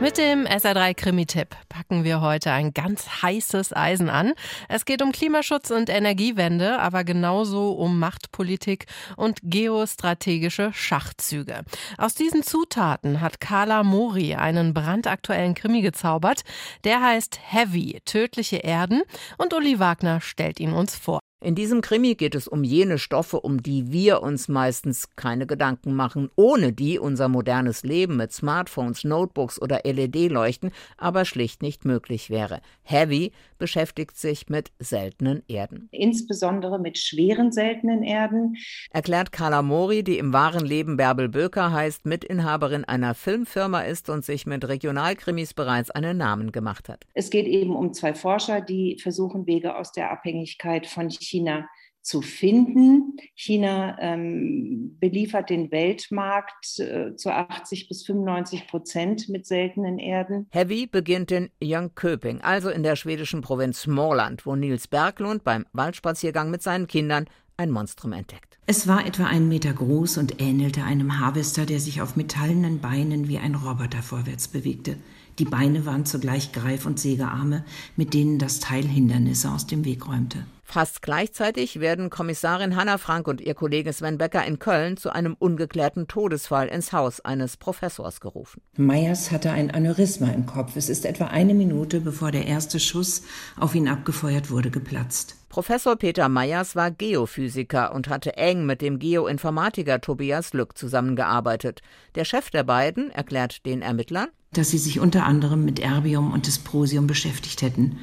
Mit dem SR3 Krimi-Tipp packen wir heute ein ganz heißes Eisen an. Es geht um Klimaschutz und Energiewende, aber genauso um Machtpolitik und geostrategische Schachzüge. Aus diesen Zutaten hat Carla Mori einen brandaktuellen Krimi gezaubert. Der heißt Heavy, tödliche Erden und Uli Wagner stellt ihn uns vor. In diesem Krimi geht es um jene Stoffe, um die wir uns meistens keine Gedanken machen, ohne die unser modernes Leben mit Smartphones, Notebooks oder LED-Leuchten aber schlicht nicht möglich wäre. Heavy beschäftigt sich mit seltenen Erden. Insbesondere mit schweren seltenen Erden. Erklärt Carla Mori, die im wahren Leben Bärbel Böker heißt, Mitinhaberin einer Filmfirma ist und sich mit Regionalkrimis bereits einen Namen gemacht hat. Es geht eben um zwei Forscher, die versuchen, Wege aus der Abhängigkeit von China zu finden. China ähm, beliefert den Weltmarkt äh, zu 80 bis 95 Prozent mit seltenen Erden. Heavy beginnt in Jönköping, also in der schwedischen Provinz Småland, wo Nils Berglund beim Waldspaziergang mit seinen Kindern ein Monstrum entdeckt. Es war etwa einen Meter groß und ähnelte einem Harvester, der sich auf metallenen Beinen wie ein Roboter vorwärts bewegte. Die Beine waren zugleich Greif- und Sägearme, mit denen das Teil Hindernisse aus dem Weg räumte. Fast gleichzeitig werden Kommissarin Hanna Frank und ihr Kollege Sven Becker in Köln zu einem ungeklärten Todesfall ins Haus eines Professors gerufen. Meyers hatte ein Aneurysma im Kopf. Es ist etwa eine Minute, bevor der erste Schuss auf ihn abgefeuert wurde, geplatzt. Professor Peter Meyers war Geophysiker und hatte eng mit dem Geoinformatiker Tobias Lück zusammengearbeitet. Der Chef der beiden erklärt den Ermittlern, dass sie sich unter anderem mit Erbium und Dysprosium beschäftigt hätten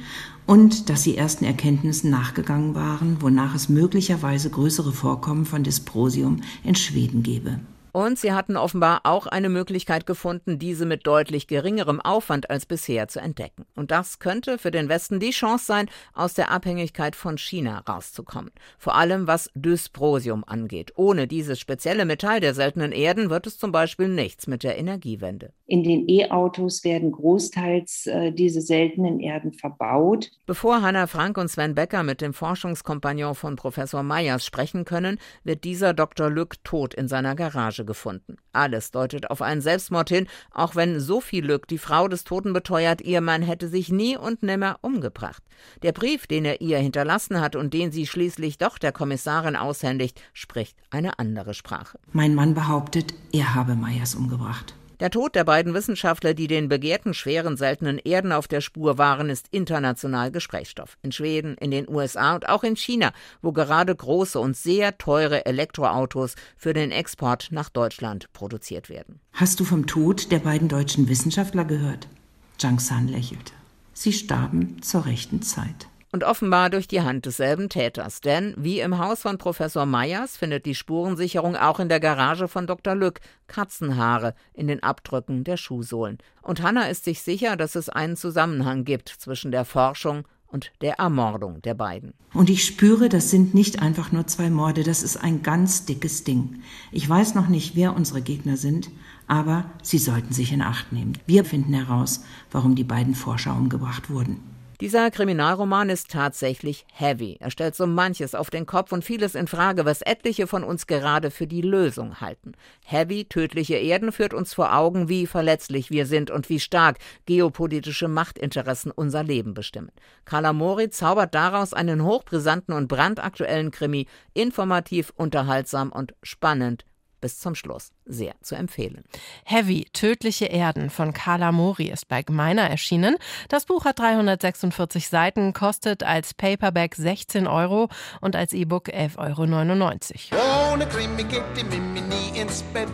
und dass sie ersten Erkenntnissen nachgegangen waren, wonach es möglicherweise größere Vorkommen von Dysprosium in Schweden gebe. Und sie hatten offenbar auch eine Möglichkeit gefunden, diese mit deutlich geringerem Aufwand als bisher zu entdecken. Und das könnte für den Westen die Chance sein, aus der Abhängigkeit von China rauszukommen. Vor allem was Dysprosium angeht. Ohne dieses spezielle Metall der seltenen Erden wird es zum Beispiel nichts mit der Energiewende. In den E-Autos werden großteils äh, diese seltenen Erden verbaut. Bevor Hanna Frank und Sven Becker mit dem Forschungskompagnon von Professor Meyers sprechen können, wird dieser Dr. Lück tot in seiner Garage gefunden. Alles deutet auf einen Selbstmord hin, auch wenn Sophie Lück, die Frau des Toten, beteuert, ihr Mann hätte sich nie und nimmer umgebracht. Der Brief, den er ihr hinterlassen hat und den sie schließlich doch der Kommissarin aushändigt, spricht eine andere Sprache. Mein Mann behauptet, er habe Meyers umgebracht. Der Tod der beiden Wissenschaftler, die den begehrten schweren seltenen Erden auf der Spur waren, ist international Gesprächsstoff. In Schweden, in den USA und auch in China, wo gerade große und sehr teure Elektroautos für den Export nach Deutschland produziert werden. Hast du vom Tod der beiden deutschen Wissenschaftler gehört? Zhang San lächelte. Sie starben zur rechten Zeit und offenbar durch die Hand desselben Täters. Denn wie im Haus von Professor Meyers findet die Spurensicherung auch in der Garage von Dr. Lück Katzenhaare in den Abdrücken der Schuhsohlen. Und Hanna ist sich sicher, dass es einen Zusammenhang gibt zwischen der Forschung und der Ermordung der beiden. Und ich spüre, das sind nicht einfach nur zwei Morde, das ist ein ganz dickes Ding. Ich weiß noch nicht, wer unsere Gegner sind, aber sie sollten sich in Acht nehmen. Wir finden heraus, warum die beiden Forscher umgebracht wurden. Dieser Kriminalroman ist tatsächlich heavy. Er stellt so manches auf den Kopf und vieles in Frage, was etliche von uns gerade für die Lösung halten. Heavy, tödliche Erden führt uns vor Augen, wie verletzlich wir sind und wie stark geopolitische Machtinteressen unser Leben bestimmen. Carla Mori zaubert daraus einen hochbrisanten und brandaktuellen Krimi, informativ, unterhaltsam und spannend bis zum Schluss. Sehr zu empfehlen. Heavy, tödliche Erden von Carla Mori ist bei Gmeiner erschienen. Das Buch hat 346 Seiten, kostet als Paperback 16 Euro und als E-Book 11,99 Euro. Ohne Krimi geht die Mimi nie ins Bett.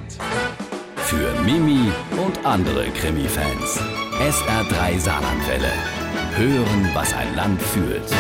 Für Mimi und andere Krimi-Fans. SR3 Saarlandwelle. Hören, was ein Land fühlt.